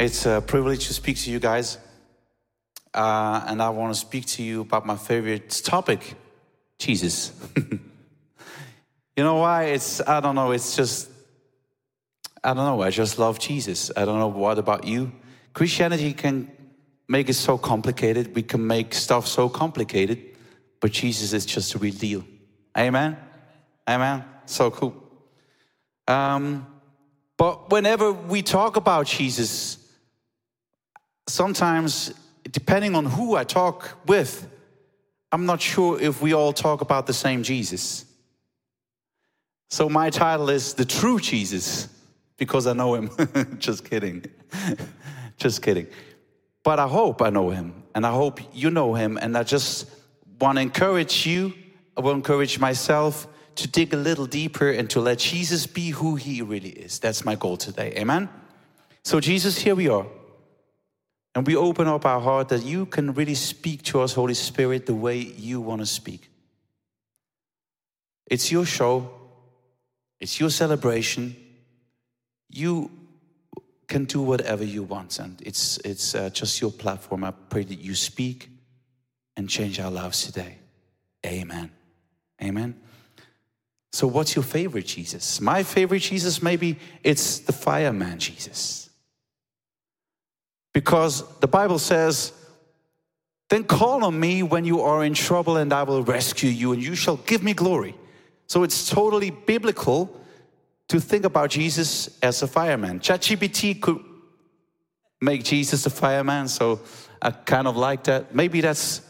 It's a privilege to speak to you guys. Uh, and I want to speak to you about my favorite topic Jesus. you know why? It's, I don't know, it's just, I don't know, I just love Jesus. I don't know what about you. Christianity can make it so complicated. We can make stuff so complicated, but Jesus is just a real deal. Amen? Amen? So cool. Um, but whenever we talk about Jesus, sometimes, depending on who I talk with, I'm not sure if we all talk about the same Jesus. So my title is The True Jesus, because I know him. Just kidding. Just kidding. But I hope I know him, and I hope you know him, and I just want to encourage you, I will encourage myself to dig a little deeper and to let Jesus be who he really is. That's my goal today. Amen? So, Jesus, here we are. And we open up our heart that you can really speak to us, Holy Spirit, the way you want to speak. It's your show, it's your celebration. You can do whatever you want, and it's, it's uh, just your platform. I pray that you speak and change our lives today. Amen. Amen. So, what's your favorite Jesus? My favorite Jesus, maybe it's the fireman Jesus. Because the Bible says, then call on me when you are in trouble, and I will rescue you, and you shall give me glory. So, it's totally biblical to think about Jesus as a fireman. ChatGPT could make Jesus a fireman, so I kind of like that. Maybe that's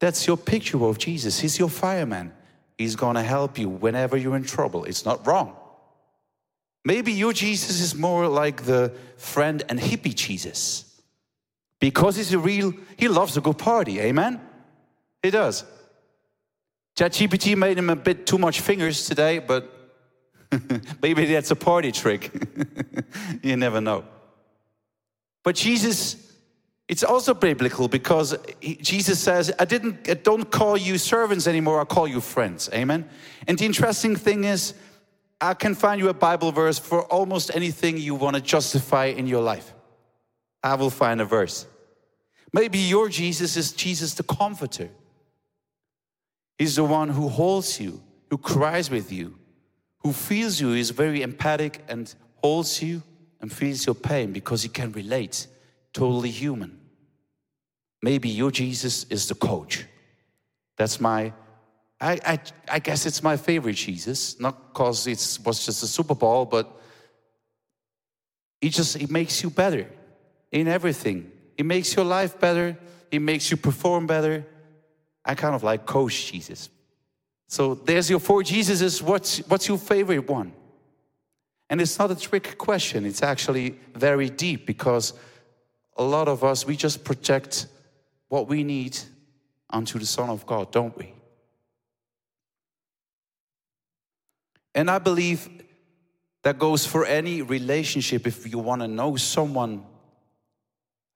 that's your picture of Jesus. He's your fireman. He's going to help you whenever you're in trouble. It's not wrong. Maybe your Jesus is more like the friend and hippie Jesus. Because he's a real, he loves a good party. Amen? He does. ChatGPT made him a bit too much fingers today, but maybe that's a party trick. you never know. But Jesus it's also biblical because he, Jesus says, I didn't, I don't call you servants anymore, I call you friends. Amen. And the interesting thing is, I can find you a Bible verse for almost anything you want to justify in your life. I will find a verse. Maybe your Jesus is Jesus the Comforter. He's the one who holds you, who cries with you, who feels you, is very empathic and holds you and feels your pain because he can relate totally human. Maybe your Jesus is the coach. That's my, I, I, I guess it's my favorite Jesus, not because it was just a Super Bowl, but it just, it makes you better in everything. It makes your life better. It makes you perform better. I kind of like coach Jesus. So there's your four Jesuses. What's, what's your favorite one? And it's not a trick question. It's actually very deep because a lot of us, we just project what we need onto the Son of God, don't we? And I believe that goes for any relationship if you want to know someone,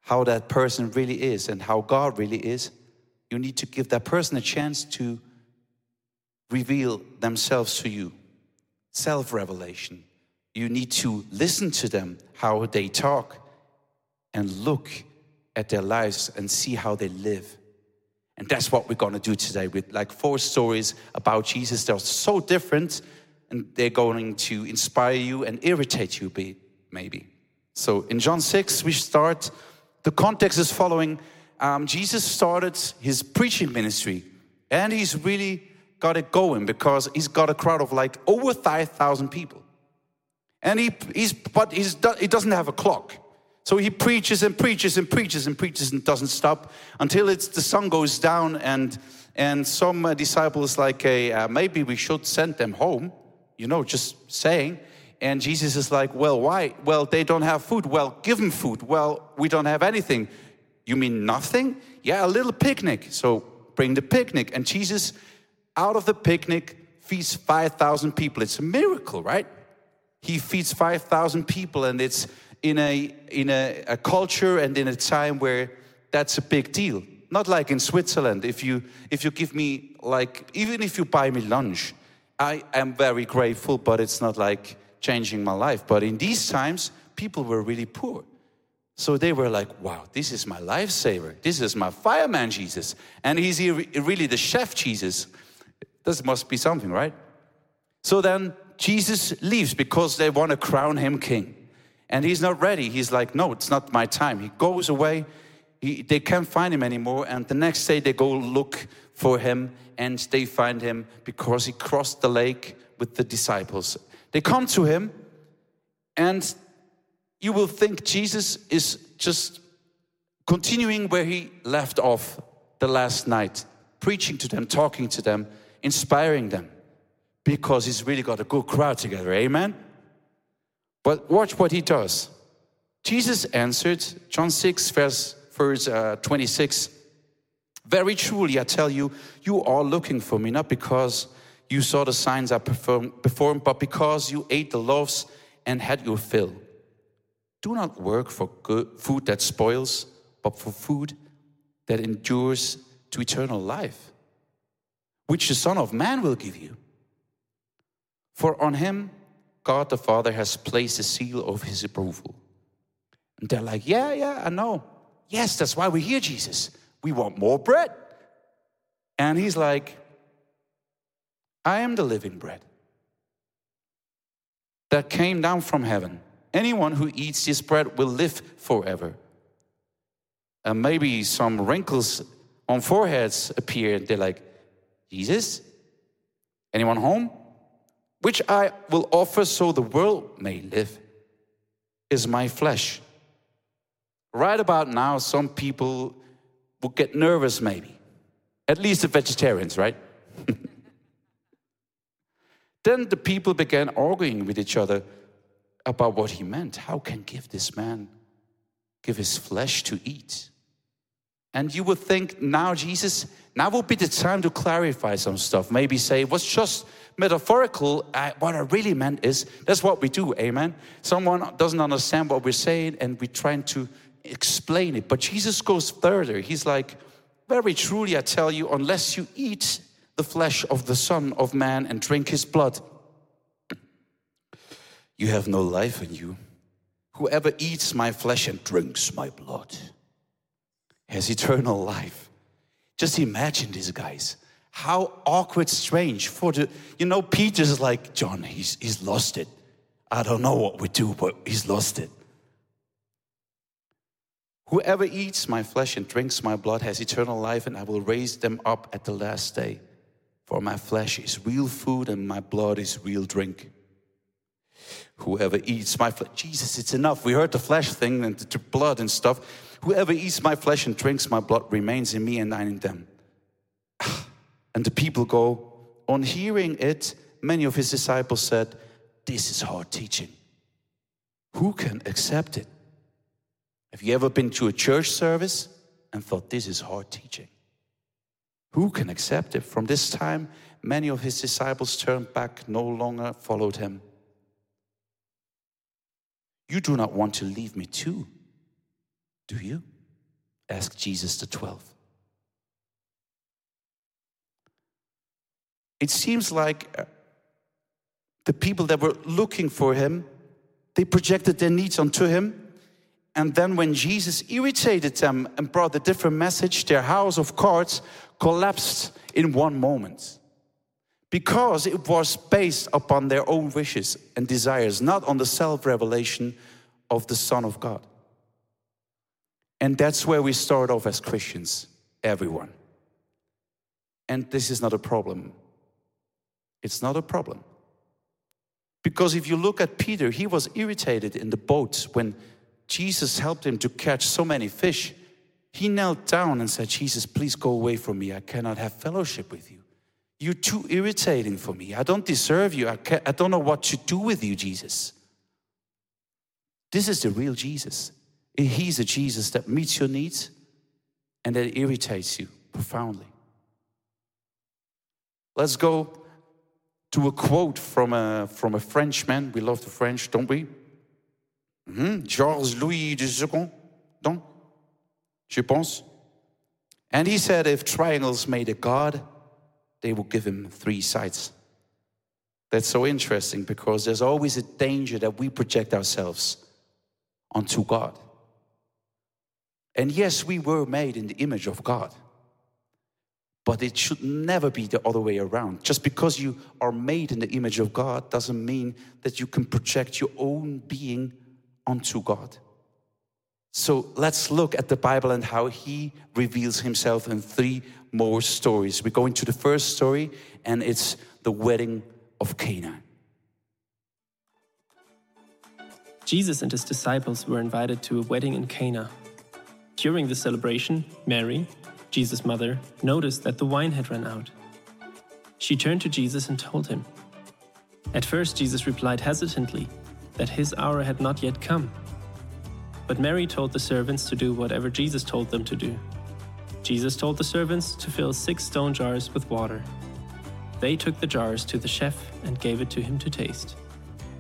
how that person really is and how God really is, you need to give that person a chance to reveal themselves to you. Self revelation. You need to listen to them, how they talk, and look at their lives and see how they live. And that's what we're going to do today with like four stories about Jesus. They're so different and they're going to inspire you and irritate you, a bit, maybe. So in John 6, we start, the context is following. Um, Jesus started his preaching ministry and he's really got it going because he's got a crowd of like over 5,000 people. And he, he's, but he's, he doesn't have a clock. So he preaches and preaches and preaches and preaches and doesn't stop until it's the sun goes down and and some disciples like, hey, uh, maybe we should send them home, you know, just saying. And Jesus is like, well, why? Well, they don't have food. Well, give them food. Well, we don't have anything. You mean nothing? Yeah, a little picnic. So bring the picnic. And Jesus, out of the picnic, feeds 5,000 people. It's a miracle, right? He feeds 5,000 people, and it's in a in a, a culture and in a time where that's a big deal. Not like in Switzerland. If you if you give me like even if you buy me lunch, I am very grateful, but it's not like changing my life. But in these times, people were really poor. So they were like, wow, this is my lifesaver. This is my fireman Jesus. And he's really the chef Jesus. This must be something, right? So then Jesus leaves because they want to crown him king. And he's not ready. He's like, no, it's not my time. He goes away. He, they can't find him anymore. And the next day they go look for him and they find him because he crossed the lake with the disciples. They come to him and you will think Jesus is just continuing where he left off the last night, preaching to them, talking to them, inspiring them, because he's really got a good crowd together. Amen? But watch what he does. Jesus answered, John 6, verse, verse uh, 26. Very truly, I tell you, you are looking for me, not because you saw the signs I performed, but because you ate the loaves and had your fill. Do not work for good, food that spoils, but for food that endures to eternal life, which the Son of Man will give you. For on him God the Father has placed the seal of his approval. And they're like, Yeah, yeah, I know. Yes, that's why we're here, Jesus. We want more bread. And he's like, I am the living bread that came down from heaven. Anyone who eats this bread will live forever. And maybe some wrinkles on foreheads appear. And they're like, Jesus? Anyone home? Which I will offer so the world may live is my flesh. Right about now, some people will get nervous, maybe. At least the vegetarians, right? then the people began arguing with each other about what he meant. How can give this man give his flesh to eat? And you would think now, Jesus, now would be the time to clarify some stuff. Maybe say it was just metaphorical. I, what I really meant is that's what we do, amen? Someone doesn't understand what we're saying and we're trying to explain it. But Jesus goes further. He's like, Very truly, I tell you, unless you eat the flesh of the Son of Man and drink his blood, you have no life in you. Whoever eats my flesh and drinks my blood has eternal life. Just imagine these guys. How awkward, strange for the, you know, Peter's like, John, he's, he's lost it. I don't know what we do, but he's lost it. Whoever eats my flesh and drinks my blood has eternal life, and I will raise them up at the last day. For my flesh is real food, and my blood is real drink. Whoever eats my flesh, Jesus, it's enough. We heard the flesh thing and the blood and stuff. Whoever eats my flesh and drinks my blood remains in me and I in them. And the people go, on hearing it, many of his disciples said, This is hard teaching. Who can accept it? Have you ever been to a church service and thought, This is hard teaching? Who can accept it? From this time, many of his disciples turned back, no longer followed him. You do not want to leave me too, do you? asked Jesus the twelve. It seems like uh, the people that were looking for him, they projected their needs onto him. And then when Jesus irritated them and brought a different message, their house of cards collapsed in one moment because it was based upon their own wishes and desires, not on the self revelation of the Son of God. And that's where we start off as Christians, everyone. And this is not a problem. It's not a problem. Because if you look at Peter, he was irritated in the boat when Jesus helped him to catch so many fish. He knelt down and said, Jesus, please go away from me. I cannot have fellowship with you. You're too irritating for me. I don't deserve you. I, I don't know what to do with you, Jesus. This is the real Jesus. He's a Jesus that meets your needs and that irritates you profoundly. Let's go to a quote from a, from a Frenchman. We love the French, don't we? Mm-hmm. Georges Louis II, don't? Je pense. And he said if triangles made a God, they would give him three sides. That's so interesting because there's always a danger that we project ourselves onto God. And yes, we were made in the image of God. But it should never be the other way around. Just because you are made in the image of God doesn't mean that you can project your own being onto God. So let's look at the Bible and how He reveals Himself in three more stories. We go into the first story, and it's the wedding of Cana. Jesus and his disciples were invited to a wedding in Cana. During the celebration, Mary, Jesus' mother, noticed that the wine had run out. She turned to Jesus and told him. At first, Jesus replied hesitantly that his hour had not yet come. But Mary told the servants to do whatever Jesus told them to do. Jesus told the servants to fill six stone jars with water. They took the jars to the chef and gave it to him to taste.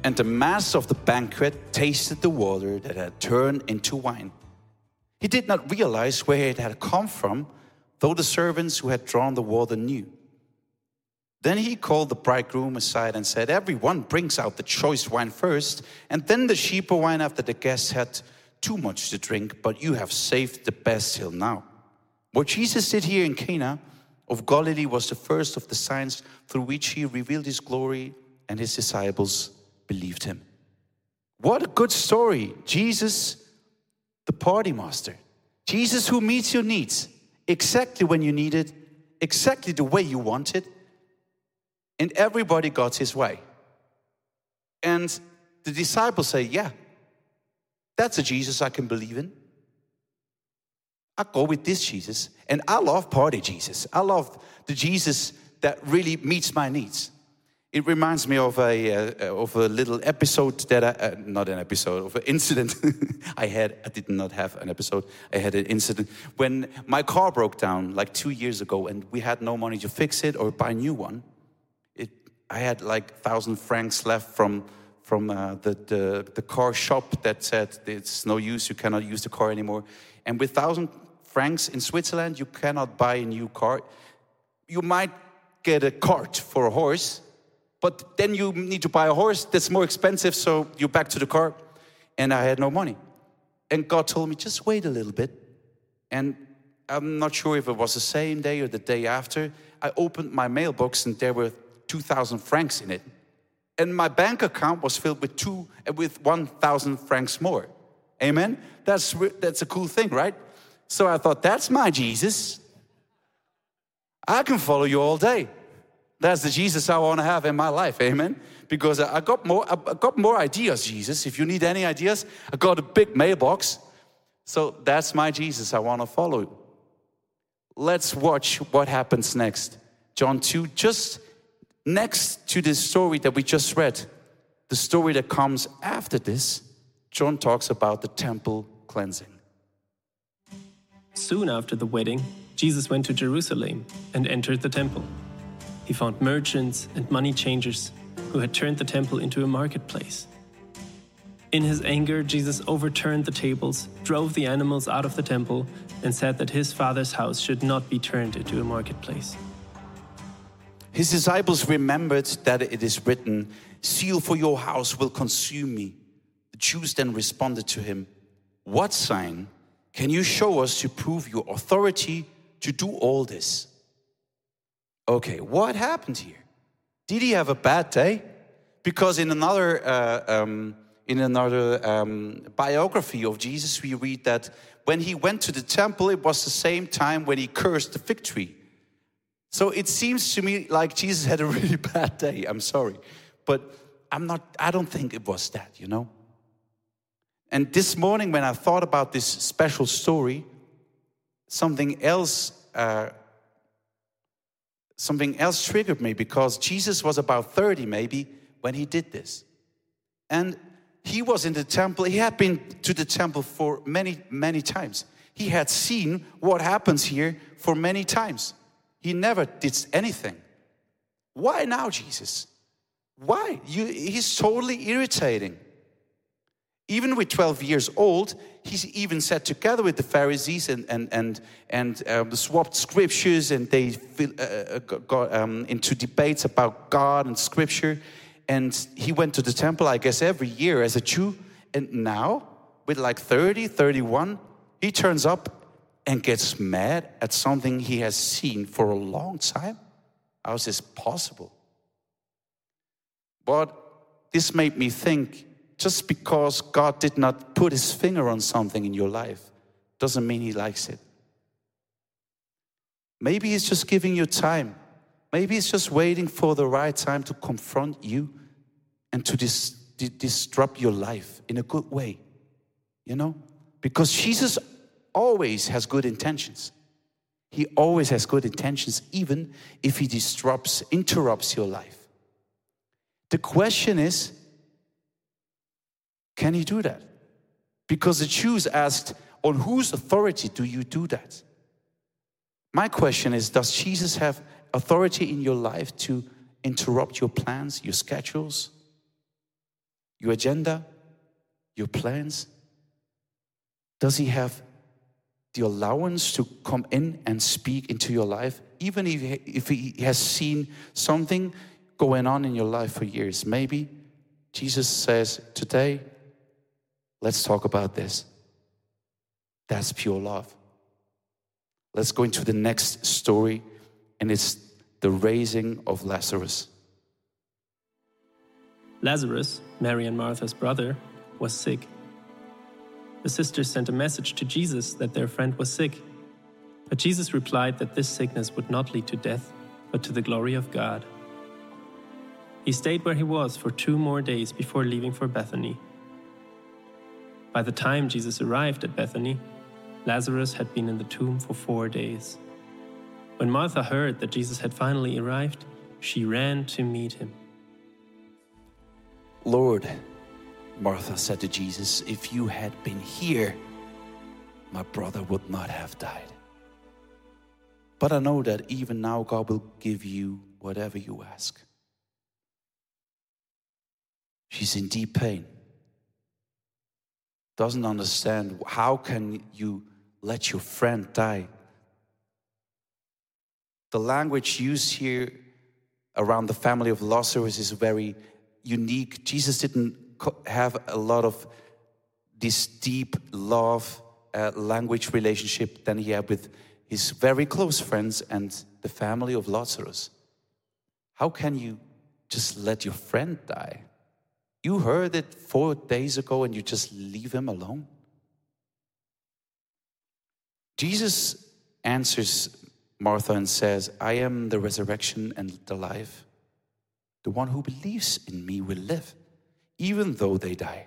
And the master of the banquet tasted the water that had turned into wine. He did not realize where it had come from, though the servants who had drawn the water knew. Then he called the bridegroom aside and said, Everyone brings out the choice wine first, and then the cheaper wine after the guests had too much to drink, but you have saved the best till now. What Jesus did here in Cana of Galilee was the first of the signs through which he revealed his glory, and his disciples believed him. What a good story! Jesus, the party master. Jesus who meets your needs exactly when you need it, exactly the way you want it, and everybody got his way. And the disciples say, Yeah, that's a Jesus I can believe in. I go with this Jesus. And I love party Jesus. I love the Jesus that really meets my needs. It reminds me of a, uh, of a little episode that I, uh, not an episode, of an incident I had. I did not have an episode. I had an incident when my car broke down like two years ago and we had no money to fix it or buy a new one. I had like thousand francs left from from uh, the, the, the car shop that said it's no use, you cannot use the car anymore. And with thousand francs in Switzerland, you cannot buy a new car. You might get a cart for a horse, but then you need to buy a horse that's more expensive, so you're back to the car. And I had no money. And God told me, just wait a little bit. And I'm not sure if it was the same day or the day after. I opened my mailbox and there were 2,000 francs in it. And my bank account was filled with two uh, with 1000 francs more. Amen? That's that's a cool thing right? So i thought that's my jesus. I can follow you all day. That's the jesus i want to have in my life. Amen? Because i got more i got more ideas jesus. If you need any ideas i got a big mailbox. So that's my jesus i want to follow. Let's watch what happens next. John 2 just Next to this story that we just read, the story that comes after this, John talks about the temple cleansing. Soon after the wedding, Jesus went to Jerusalem and entered the temple. He found merchants and money changers who had turned the temple into a marketplace. In his anger, Jesus overturned the tables, drove the animals out of the temple, and said that his father's house should not be turned into a marketplace. His disciples remembered that it is written, Zeal for your house will consume me. The Jews then responded to him, What sign can you show us to prove your authority to do all this? Okay, what happened here? Did he have a bad day? Because in another, uh, um, in another um, biography of Jesus, we read that when he went to the temple, it was the same time when he cursed the fig tree. So it seems to me like Jesus had a really bad day. I'm sorry. But I'm not, I don't think it was that, you know? And this morning, when I thought about this special story, something else, uh, something else triggered me because Jesus was about 30 maybe when he did this. And he was in the temple, he had been to the temple for many, many times. He had seen what happens here for many times. He never did anything. Why now, Jesus? Why? You, he's totally irritating. Even with 12 years old, he's even sat together with the Pharisees and, and, and, and um, swapped scriptures and they uh, uh got um, into debates about God and scripture. And he went to the temple, I guess, every year as a Jew. And now, with like 30, 31, He turns up and gets mad at something he has seen for a long time. How is this possible? But this made me think just because God did not put his finger on something in your life doesn't mean he likes it. Maybe he's just giving you time. Maybe he's just waiting for the right time to confront you and to dis- disrupt your life in a good way. You know? Because Jesus always has good intentions. He always has good intentions, even if he disrupts, interrupts your life. The question is can he do that? Because the Jews asked, On whose authority do you do that? My question is Does Jesus have authority in your life to interrupt your plans, your schedules, your agenda, your plans? Does he have the allowance to come in and speak into your life, even if if he has seen something going on in your life for years? Maybe Jesus says, Today, let's talk about this. That's pure love. Let's go into the next story, and it's the raising of Lazarus. Lazarus, Mary and Martha's brother, was sick. The sisters sent a message to Jesus that their friend was sick. But Jesus replied that this sickness would not lead to death, but to the glory of God. He stayed where he was for two more days before leaving for Bethany. By the time Jesus arrived at Bethany, Lazarus had been in the tomb for four days. When Martha heard that Jesus had finally arrived, she ran to meet him. Lord, Martha said to Jesus, If you had been here, my brother would not have died. But I know that even now God will give you whatever you ask. She's in deep pain. Doesn't understand how can you let your friend die? The language used here around the family of Lazarus is very unique. Jesus didn't have a lot of this deep love uh, language relationship than he had with his very close friends and the family of Lazarus. How can you just let your friend die? You heard it four days ago and you just leave him alone? Jesus answers Martha and says, I am the resurrection and the life. The one who believes in me will live, even though they die.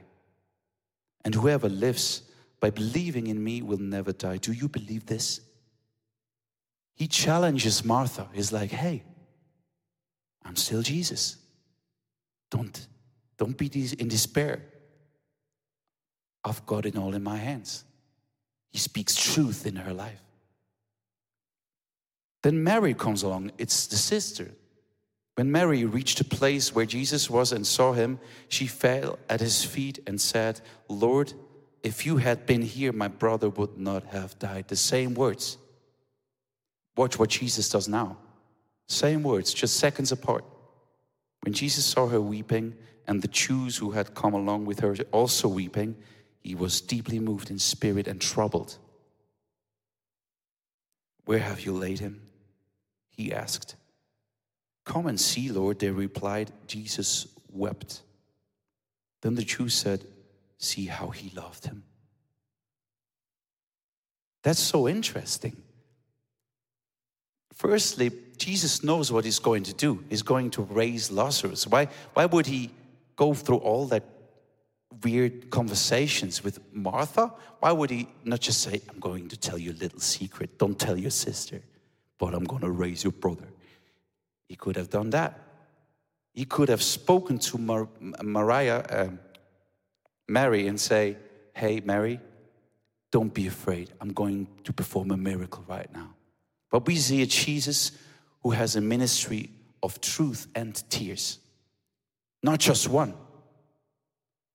And whoever lives by believing in me will never die. Do you believe this? He challenges Martha. He's like, hey, I'm still Jesus. Don't, don't be in despair. I've got it all in my hands. He speaks truth in her life. Then Mary comes along, it's the sister. When Mary reached the place where Jesus was and saw him, she fell at his feet and said, Lord, if you had been here, my brother would not have died. The same words. Watch what Jesus does now. Same words, just seconds apart. When Jesus saw her weeping and the Jews who had come along with her also weeping, he was deeply moved in spirit and troubled. Where have you laid him? He asked. Come and see, Lord, they replied. Jesus wept. Then the Jews said, See how he loved him. That's so interesting. Firstly, Jesus knows what he's going to do. He's going to raise Lazarus. Why, why would he go through all that weird conversations with Martha, why would he not just say, I'm going to tell you a little secret, don't tell your sister, but I'm going to raise your brother? He could have done that. He could have spoken to Mar- Mariah, uh, Mary, and say, Hey, Mary, don't be afraid. I'm going to perform a miracle right now. But we see a Jesus who has a ministry of truth and tears, not just one.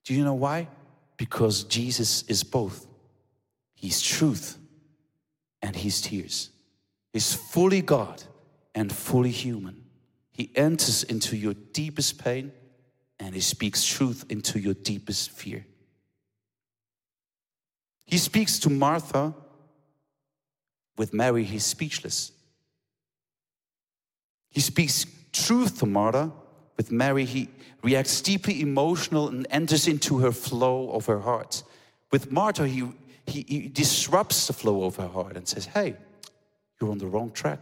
Do you know why? Because Jesus is both. He's truth and He's tears. He's fully God and fully human. He enters into your deepest pain and He speaks truth into your deepest fear. He speaks to Martha. With Mary, he's speechless. He speaks truth to Martha. With Mary, he reacts deeply emotional and enters into her flow of her heart. With Martha, he, he, he disrupts the flow of her heart and says, Hey, you're on the wrong track.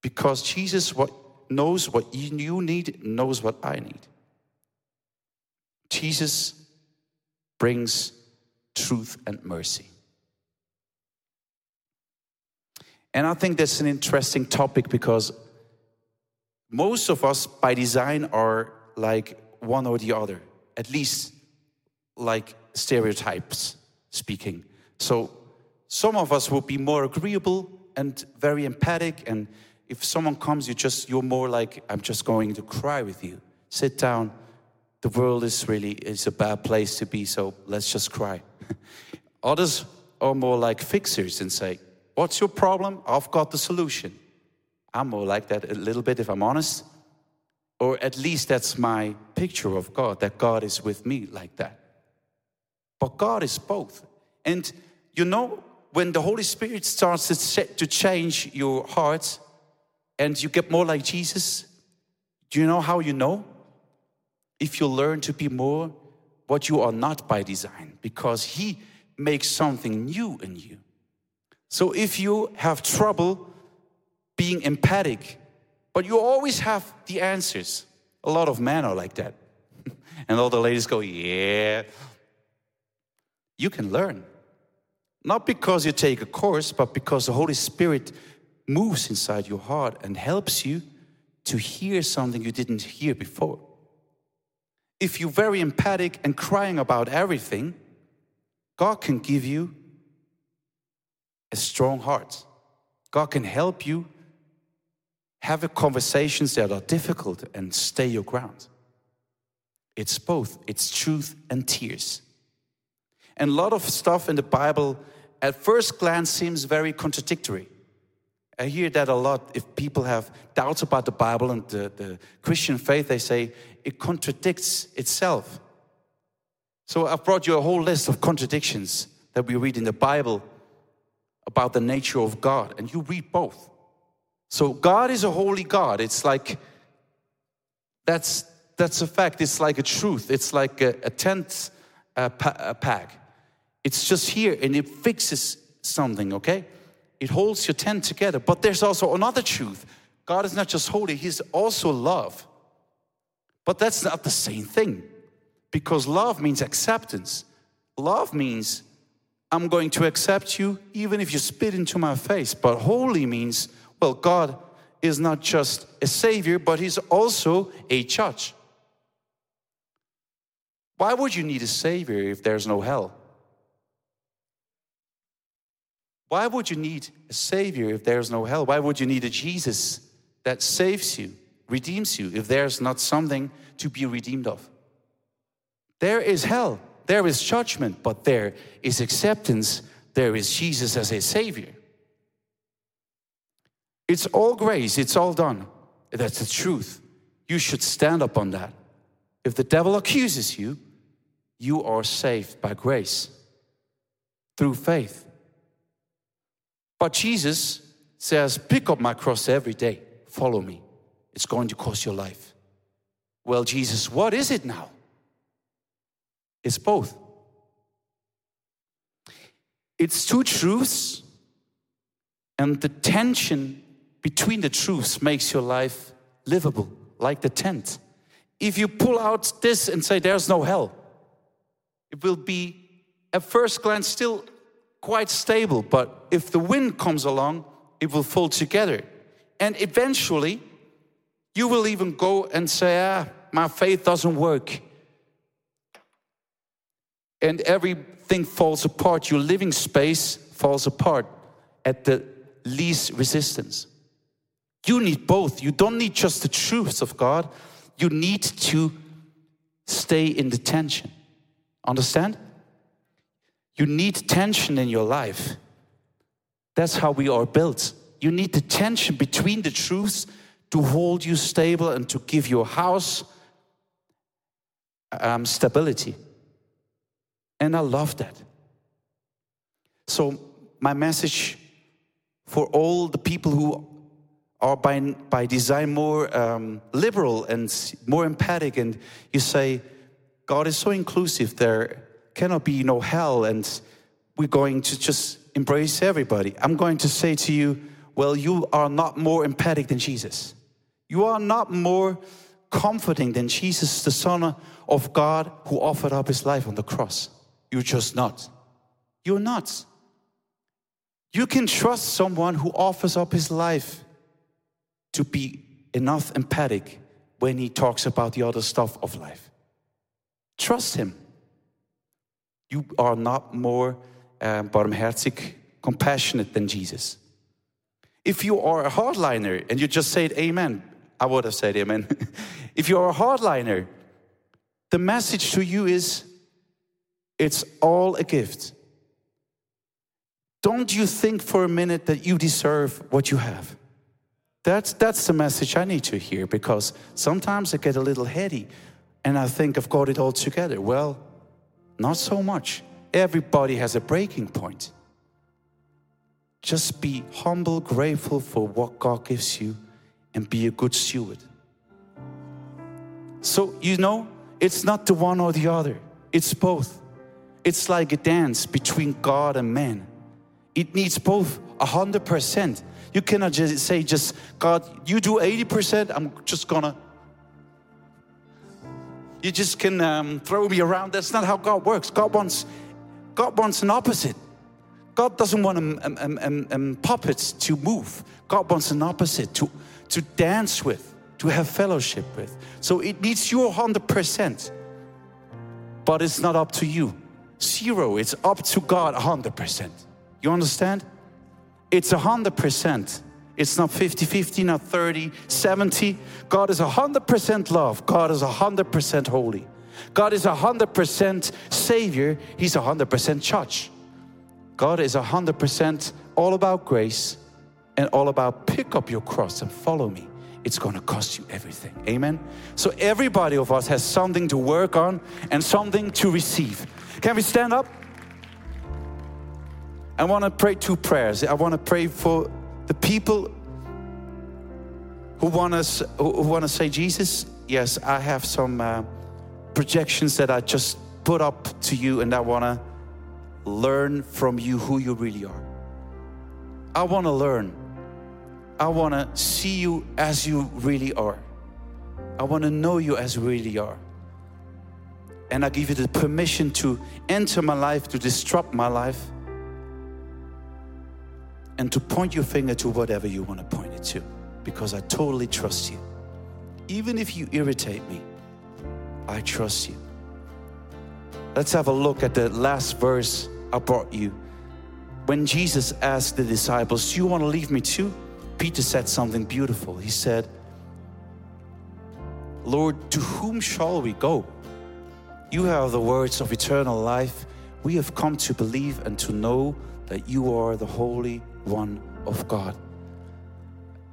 Because Jesus what, knows what you need, knows what I need. Jesus brings truth and mercy. And I think that's an interesting topic because most of us, by design, are like one or the other, at least like stereotypes speaking. So some of us will be more agreeable and very empathic, and if someone comes, you just you're more like, I'm just going to cry with you. Sit down. The world is really is a bad place to be, so let's just cry. Others are more like fixers and say, What's your problem? I've got the solution. I'm more like that a little bit, if I'm honest. Or at least that's my picture of God, that God is with me like that. But God is both. And you know, when the Holy Spirit starts to to change your heart and you get more like Jesus, do you know how you know? If you learn to be more what you are not by design, because He makes something new in you. So if you have trouble being empathic, but you always have the answers, a lot of men are like that. and all the ladies go, Yeah. You can learn. Not because you take a course, but because the Holy Spirit moves inside your heart and helps you to hear something you didn't hear before. If you're very empathic and crying about everything, God can give you a strong heart. God can help you have conversations that are difficult and stay your ground. It's both, it's truth and tears. And a lot of stuff in the Bible at first glance seems very contradictory. I hear that a lot. If people have doubts about the Bible and the, the Christian faith, they say it contradicts itself. So I've brought you a whole list of contradictions that we read in the Bible about the nature of God, and you read both. So God is a holy God. It's like that's that's a fact. It's like a truth. It's like a, a tent uh, pa- a pack. It's just here and it fixes something, okay? It holds your tent together. But there's also another truth God is not just holy, He's also love. But that's not the same thing because love means acceptance. Love means I'm going to accept you even if you spit into my face. But holy means, well, God is not just a savior, but He's also a judge. Why would you need a savior if there's no hell? Why would you need a Savior if there's no hell? Why would you need a Jesus that saves you, redeems you, if there's not something to be redeemed of? There is hell, there is judgment, but there is acceptance, there is Jesus as a Savior. It's all grace, it's all done. That's the truth. You should stand up on that. If the devil accuses you, you are saved by grace through faith. But Jesus says, Pick up my cross every day, follow me. It's going to cost your life. Well, Jesus, what is it now? It's both. It's two truths, and the tension between the truths makes your life livable, like the tent. If you pull out this and say there's no hell, it will be at first glance still quite stable, but if the wind comes along, it will fall together. And eventually, you will even go and say, ah, my faith doesn't work. And everything falls apart. Your living space falls apart at the least resistance. You need both. You don't need just the truths of God, you need to stay in the tension. Understand? You need tension in your life. That's how we are built. You need the tension between the truths to hold you stable and to give your house um, stability. And I love that. So, my message for all the people who are by, by design more um, liberal and more empathic, and you say, God is so inclusive, there cannot be no hell, and we're going to just embrace everybody. I'm going to say to you, well, you are not more empathic than Jesus. You are not more comforting than Jesus, the Son of God, who offered up his life on the cross. You're just not. You're not. You can trust someone who offers up his life to be enough empathic when he talks about the other stuff of life. Trust him. You are not more um, barmherzig, compassionate than Jesus. If you are a hardliner and you just said amen, I would have said amen. if you're a hardliner, the message to you is it's all a gift. Don't you think for a minute that you deserve what you have? That's, that's the message I need to hear because sometimes I get a little heady and I think I've got it all together. Well, not so much. Everybody has a breaking point. Just be humble, grateful for what God gives you, and be a good steward. So, you know, it's not the one or the other, it's both. It's like a dance between God and man. It needs both 100%. You cannot just say, just God, you do 80%, I'm just gonna. You just can um, throw me around. That's not how God works. God wants, God wants an opposite. God doesn't want um, um, um, um, puppets to move. God wants an opposite to, to dance with, to have fellowship with. So it needs your 100%. But it's not up to you. Zero. It's up to God 100%. You understand? It's 100%. It's not 50 50, not 30, 70. God is 100% love. God is 100% holy. God is 100% Savior. He's 100% judge. God is 100% all about grace and all about pick up your cross and follow me. It's going to cost you everything. Amen. So everybody of us has something to work on and something to receive. Can we stand up? I want to pray two prayers. I want to pray for the people who want to who want to say Jesus. Yes, I have some uh, projections that I just put up to you, and I want to learn from you who you really are. I want to learn. I want to see you as you really are. I want to know you as you really are. And I give you the permission to enter my life, to disrupt my life, and to point your finger to whatever you want to point it to, because I totally trust you. Even if you irritate me, I trust you. Let's have a look at the last verse I brought you. When Jesus asked the disciples, Do you want to leave me too? Peter said something beautiful. He said, Lord, to whom shall we go? You have the words of eternal life. We have come to believe and to know that you are the Holy One of God.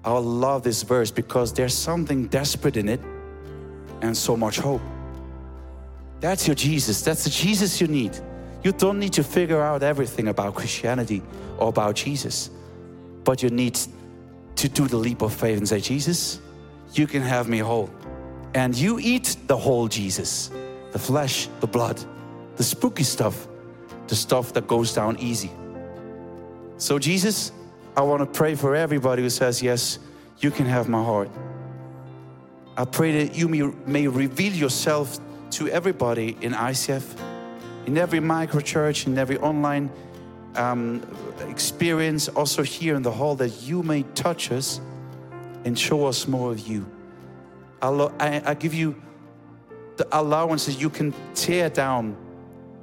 I love this verse because there's something desperate in it and so much hope. That's your Jesus. That's the Jesus you need. You don't need to figure out everything about Christianity or about Jesus, but you need to do the leap of faith and say, Jesus, you can have me whole. And you eat the whole Jesus the flesh, the blood, the spooky stuff, the stuff that goes down easy. So, Jesus, I want to pray for everybody who says, Yes, you can have my heart. I pray that you may, may reveal yourself to everybody in ICF in every micro church, in every online um, experience, also here in the hall, that you may touch us and show us more of you. I, I give you the allowance that you can tear down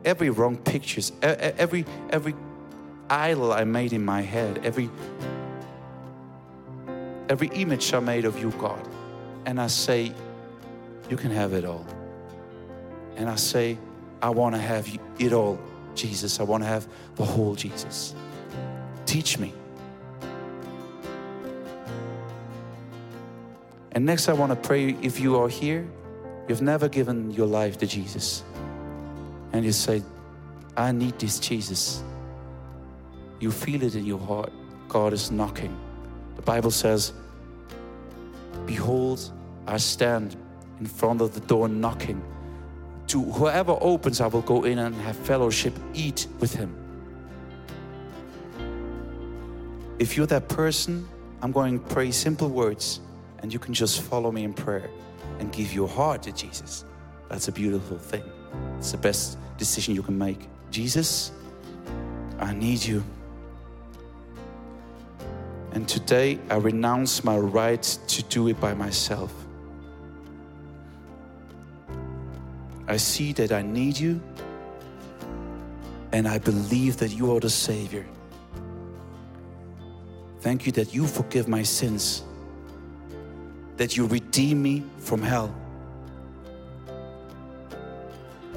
every wrong pictures, every every idol I made in my head, every every image I made of you, God, and I say, you can have it all. And I say, I want to have it all, Jesus. I want to have the whole Jesus. Teach me. And next, I want to pray if you are here, you've never given your life to Jesus, and you say, I need this Jesus. You feel it in your heart. God is knocking. The Bible says, Behold, I stand in front of the door knocking. To whoever opens, I will go in and have fellowship, eat with him. If you're that person, I'm going to pray simple words and you can just follow me in prayer and give your heart to Jesus. That's a beautiful thing. It's the best decision you can make. Jesus, I need you. And today I renounce my right to do it by myself. I see that I need you, and I believe that you are the Savior. Thank you that you forgive my sins, that you redeem me from hell.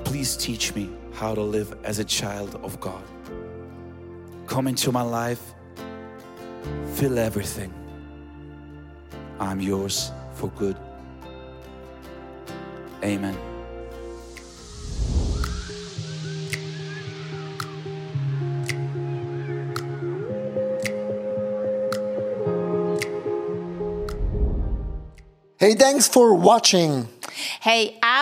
Please teach me how to live as a child of God. Come into my life, fill everything. I'm yours for good. Amen. Hey, thanks for watching. Hey,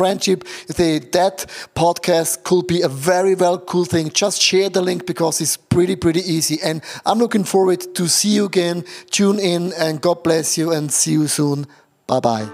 friendship. Say that podcast could be a very well cool thing. Just share the link because it's pretty, pretty easy. And I'm looking forward to see you again. Tune in and God bless you and see you soon. Bye bye.